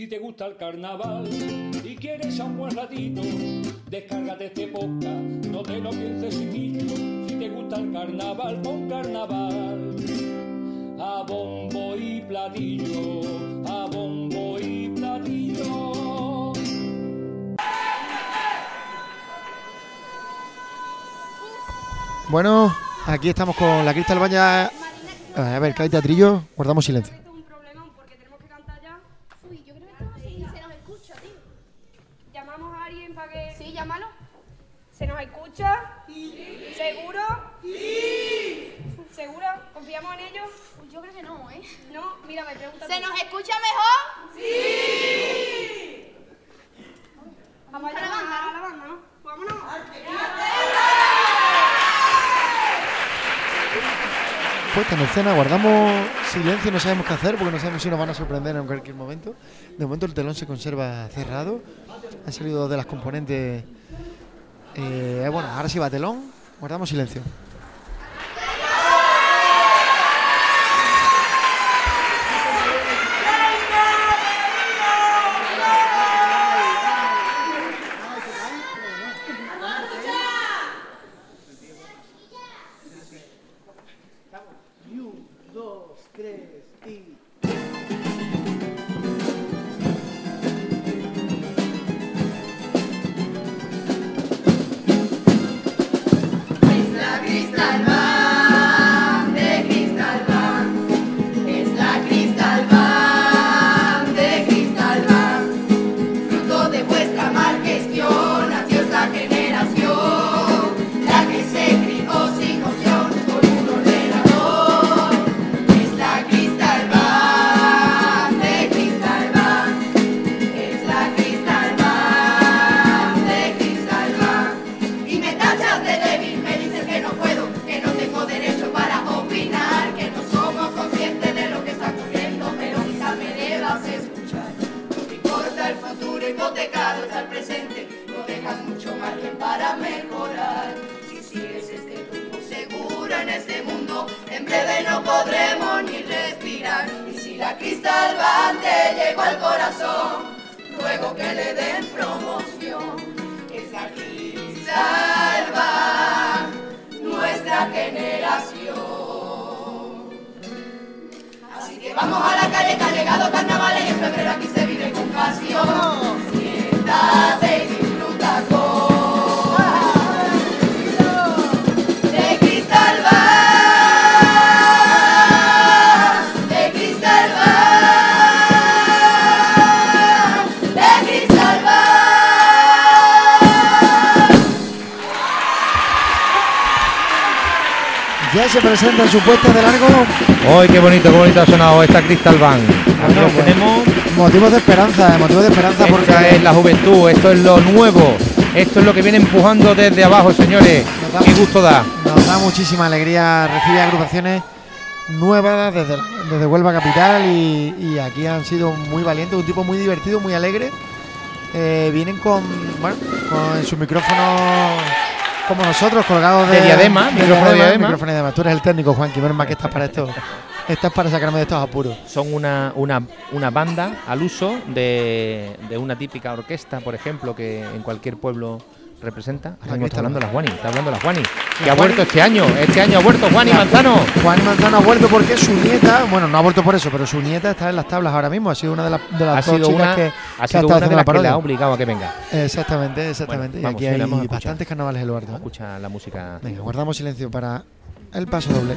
Si te gusta el carnaval y quieres a un buen ratito, descárgate este podcast, no te lo pienses chiquillo. Si te gusta el carnaval, pon carnaval. A bombo y platillo, a bombo y platillo. Bueno, aquí estamos con la Cristal Baña. A ver, cae teatrillo, guardamos silencio. Esto es un problemón porque tenemos que cantar ya. Uy, yo creo que estamos así se nos escucha, tío. Llamamos a alguien para que. Sí, llámalo. ¿Se nos escucha? ¿Seguro? Sí. ¿Seguro? ¿Confiamos en ellos? Uy, yo creo que no, mira, me pregunta. ¿Se nos escucha mejor? Vamos a a la banda, a la banda, ¿no? Vámonos. Puesta en escena, guardamos silencio, no sabemos qué hacer porque no sabemos si nos van a sorprender en cualquier momento. De momento el telón se conserva cerrado. Han salido de las componentes. Eh, bueno, ahora sí va telón. Guardamos silencio. En febrero aquí se vive con pasión. Siéntate y disfruta con de Cristal Band, de Cristal Band, de Cristal Band. Ya se presenta su puesta de largo. ¡Ay, qué bonito, qué bonito ha sonado esta Crystal Band! Aquí Bueno, pues, tenemos. Motivos de esperanza, eh, motivos de esperanza porque Esta es la juventud, esto es lo nuevo, esto es lo que viene empujando desde abajo, señores. Nos da- ¡Qué gusto da! nos da muchísima alegría recibir agrupaciones nuevas desde, desde Huelva Capital y, y aquí han sido muy valientes, un tipo muy divertido, muy alegre. Eh, vienen con, bueno, con sus micrófonos como nosotros, colgados de, De diadema, micrófono de diadema. micrófono de diadema. Tú eres el técnico, Juan, menos mal que estás para esto. Estás para sacarme de estos apuros. Son una, una, una banda al uso de, de una típica orquesta, por ejemplo, que en cualquier pueblo representa. Ahora mismo está hablando la Juani, está hablando la Juani, que La ha vuelto Juani. este año, este año ha vuelto Juani La- Manzano. Juan Manzano ha vuelto porque su nieta, bueno, no ha vuelto por eso, pero su nieta está en las tablas ahora mismo. Ha sido una de, las de las Ha dos sido chicas una, que, ha que sido estado una de la las que le parodia. ha obligado a que venga. Exactamente, exactamente. Bueno, vamos, y la aquí hay bastantes carnavales en. ¿eh? Escucha la música. Venga, guardamos silencio para el paso doble.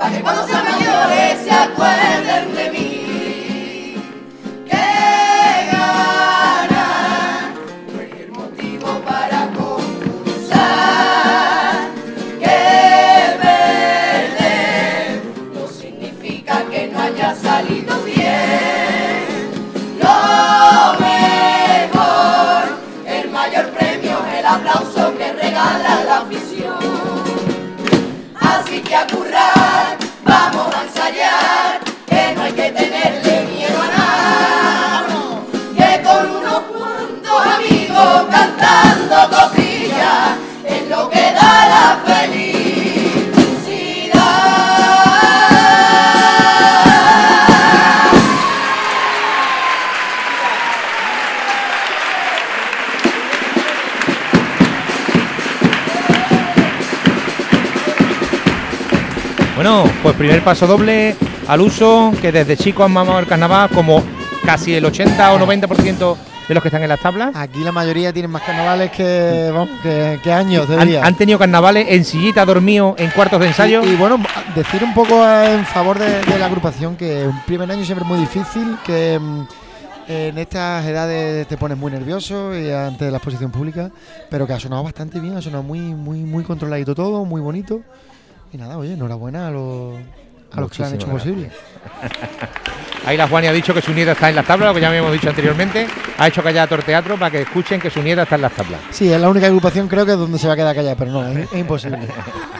para que cuando sean mayores se acuerden de mí. Pues primer paso doble al uso, que desde chicos han mamado el carnaval como casi el 80 o 90% de los que están en las tablas. Aquí la mayoría tienen más carnavales que, vamos, que, que años de Han, día. han tenido carnavales en sillita, dormido en cuartos de ensayo. Y, y bueno, decir un poco en favor de, de la agrupación que un primer año siempre es muy difícil, que mm, en estas edades te pones muy nervioso y ante la exposición pública, pero que ha sonado bastante bien, ha sonado muy, muy, muy controladito todo, muy bonito. Y nada, oye, enhorabuena a los, a los que lo han hecho Muchísimas posible. Ahí la Juani ha dicho que su nieta está en las tablas, lo que ya habíamos dicho anteriormente. Ha hecho callar a Torteatro para que escuchen que su nieta está en las tablas. Sí, es la única agrupación creo que es donde se va a quedar callada, pero no, es, es imposible.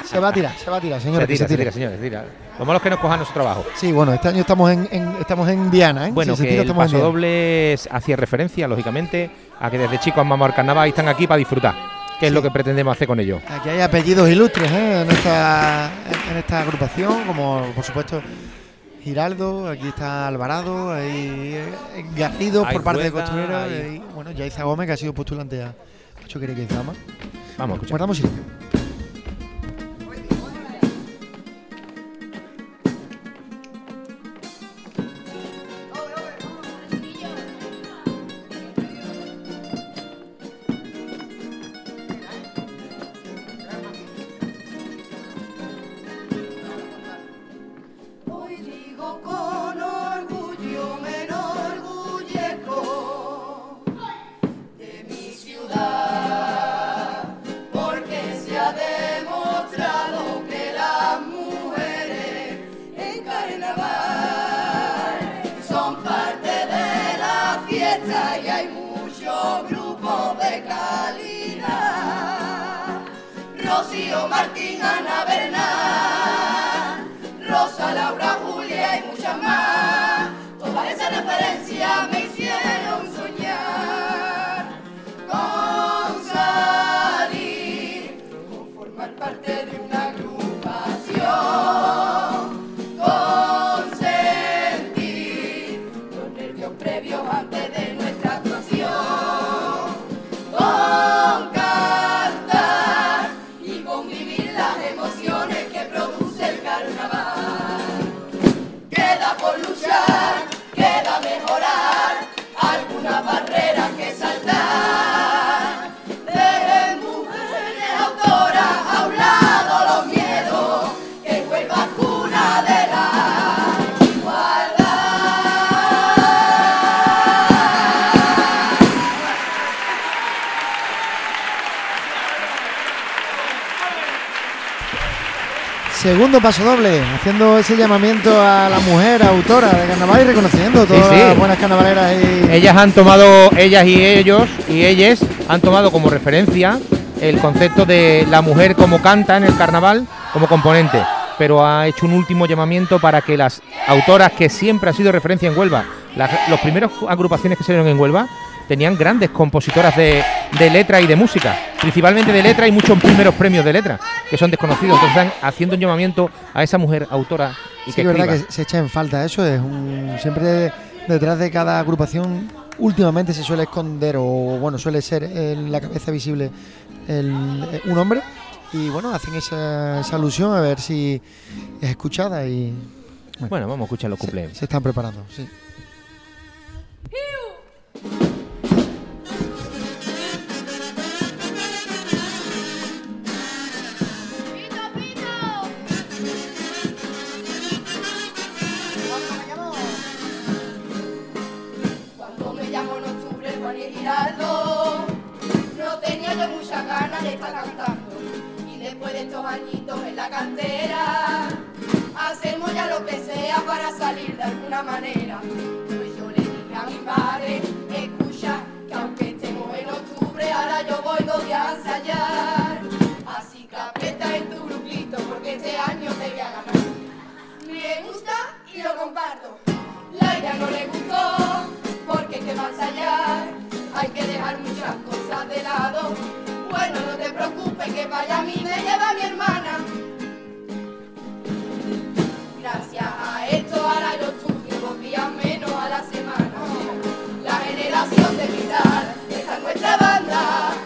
Se va a tirar, se va a tirar, señora. se tira, se tira, señores, tira. Lo malo es que nos cojan nuestro trabajo. Sí, bueno, este año estamos en, en- estamos en Diana, ¿eh? Bueno, que tira, el paso doble hacía referencia, lógicamente, a que desde chicos han mamado el carnaval y están aquí para disfrutar, que es lo que pretendemos hacer con ellos. Aquí hay apellidos ilustres ¿eh? en, esta, en esta agrupación, como por supuesto Giraldo, aquí está Alvarado, hay eh, Garrido por parte de Costurera, y bueno, Yaiza Gómez, que ha sido postulante a Ocho que que llama. Vamos. Guardamos silencio. Martín, Ana Bernal, Rosa, Laura, Julia y muchas más. Todas esas referencias me hicieron soñar con salir, con formar parte de una agrupación, con sentir los nervios previos antes Segundo paso doble, haciendo ese llamamiento a la mujer autora de carnaval y reconociendo todas sí. las buenas carnavaleras y Ellas han tomado, ellas y ellos y ellas han tomado como referencia el concepto de la mujer como canta en el carnaval como componente, pero ha hecho un último llamamiento para que las autoras que siempre ha sido referencia en Huelva, las los primeros agrupaciones que salieron en Huelva tenían grandes compositoras de, de letra y de música, principalmente de letra y muchos primeros premios de letra que son desconocidos, entonces están haciendo un llamamiento a esa mujer autora y Sí, que es verdad escriba. que se echa en falta eso. Es un, siempre detrás de cada agrupación, últimamente se suele esconder o bueno, suele ser en la cabeza visible el- un hombre. Y bueno, hacen esa, esa alusión a ver si es escuchada y Bueno, vamos a escuchar los se, cumpleaños. se están preparando. Sí. No tenía yo muchas ganas de estar cantando. Y después de estos añitos en la cantera, hacemos ya lo que sea para salir de alguna manera. Pues yo le dije a mi padre, escucha, que aunque estemos en octubre, ahora yo voy dos a ensayar. Así que aprieta en tu grupito, porque este año te voy a ganar. Me gusta y lo comparto. La idea no le gustó, porque te va a ensayar. Hay que dejar muchas cosas de lado. Bueno, no te preocupes, que vaya a mí me lleva mi hermana. Gracias a esto ahora yo estudio dos días menos a la semana. La generación de gritar está en nuestra banda.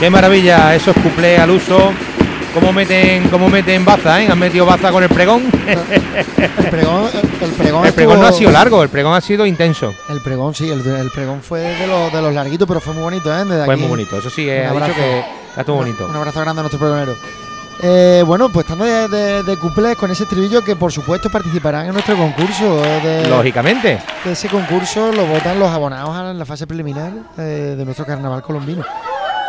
Qué maravilla, esos cuplés al uso. Cómo meten, cómo meten baza, ¿eh? Han metido baza con el pregón. El pregón, el, pregón, el pregón no ha estuvo- sido largo, el pregón ha sido intenso. El pregón, sí, el, el pregón fue de los, de los larguitos, pero fue muy bonito, ¿eh? Desde Fue aquí, muy bonito. Eso sí, ha dicho que Un- bonito. Un abrazo grande a nuestro pregonero. Eh, bueno, pues estando de, de, de cuplés con ese estribillo que por supuesto participarán en nuestro concurso. eh, de- Lógicamente. que ese concurso lo votan los abonados a la fase preliminar eh, de nuestro carnaval colombino.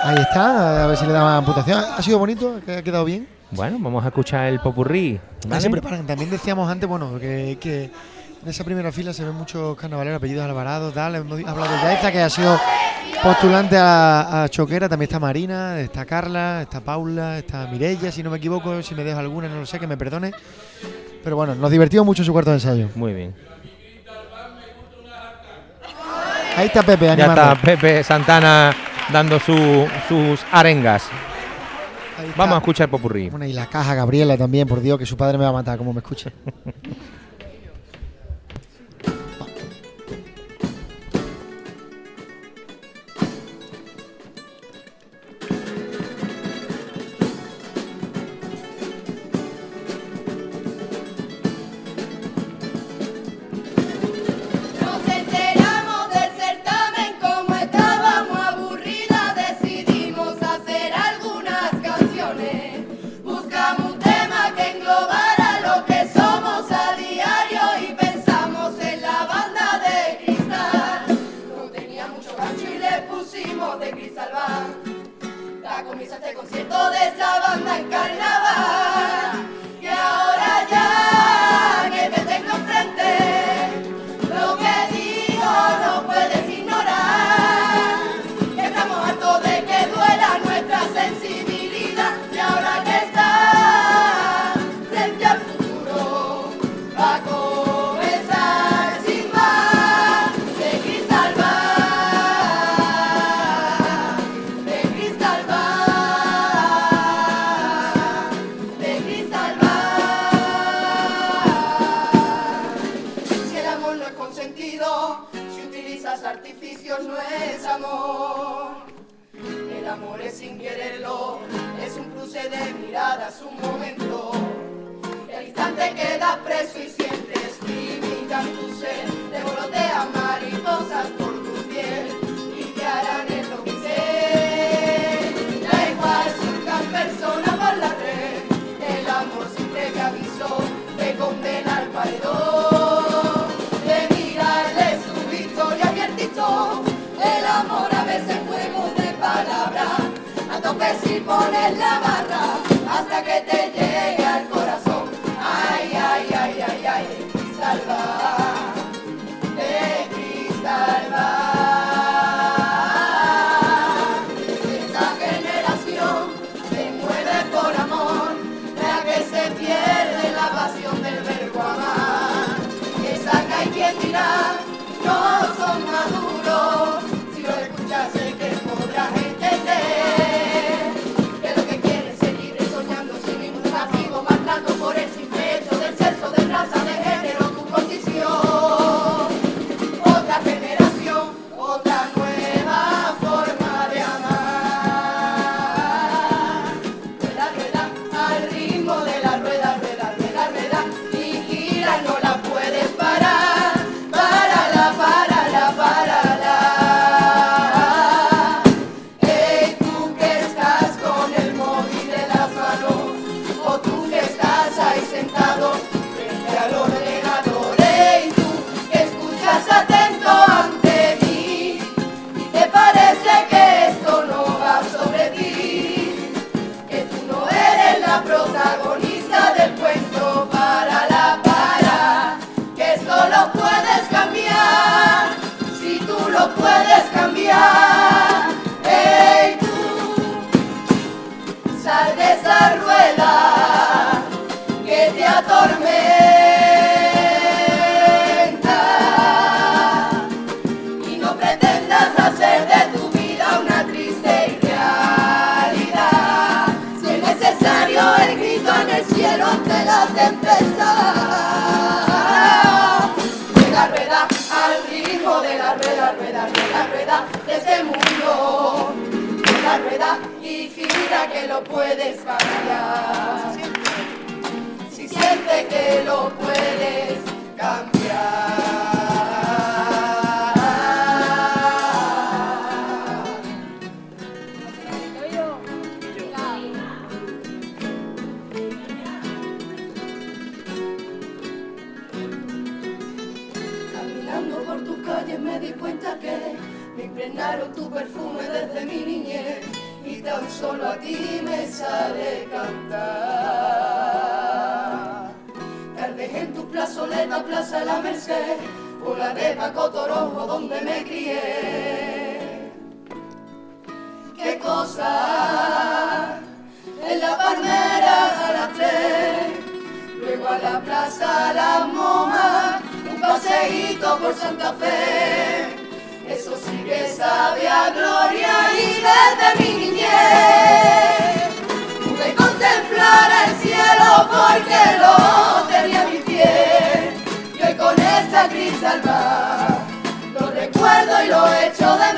Ahí está, a ver si le damos amputación. ¿Ha sido bonito? ¿Ha quedado bien? Bueno, vamos a escuchar el popurrí. ¿vale? se preparan. También decíamos antes, bueno, que, que en esa primera fila se ven muchos carnavaleros, apellidos Alvarado, tal. Hemos hablado de Yaiza, que ha sido postulante a, a Choquera. También está Marina, está Carla, está Paula, está Mirella, si no me equivoco. Si me dejo alguna, no lo sé, que me perdone. Pero bueno, nos divertimos mucho en su cuarto de ensayo. Muy bien. Ahí está Pepe, Ya animando. está Pepe Santana dando su- sus arengas. Vamos a escuchar popurrí. Bueno, y la caja Gabriela también, por Dios, que su padre me va a matar como me escucha. carnaval. un momento. El instante queda preso y sientes límites tu ser. Devolotea mariposas por tu piel y te harán enloquecer. Da igual si una persona por la red. El amor siempre te avisó de condena al paredón. De mirarle su victoria y el. El amor a veces juego de palabras. A tope si pones la barra. Hasta que te la tempestad. Rueda, al ritmo de la rueda, rueda, rueda, rueda de este mundo. Rueda, rueda y gira que lo puedes cambiar. Si siente que lo puedes perfume desde mi niñez y tan solo a ti me sale cantar. Tal vez en tu plazoleta, Plaza La Merced, o la de Paco Torojo donde me crié. Qué cosa en la palmera a las tres luego a la plaza La Moja, un paseíto por Santa Fe. Que sabe a gloria y desde mi niñez pude contemplar el cielo porque lo tenía a mi pie. Y con esta cristal va, lo recuerdo y lo echo de